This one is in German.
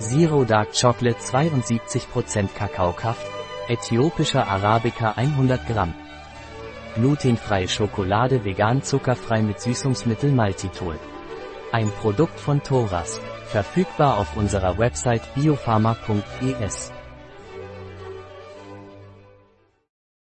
Zero Dark Chocolate 72% Kakaokraft, äthiopischer Arabica 100 Gramm. Glutenfreie Schokolade vegan zuckerfrei mit Süßungsmittel Maltitol. Ein Produkt von Thoras. Verfügbar auf unserer Website biopharma.es.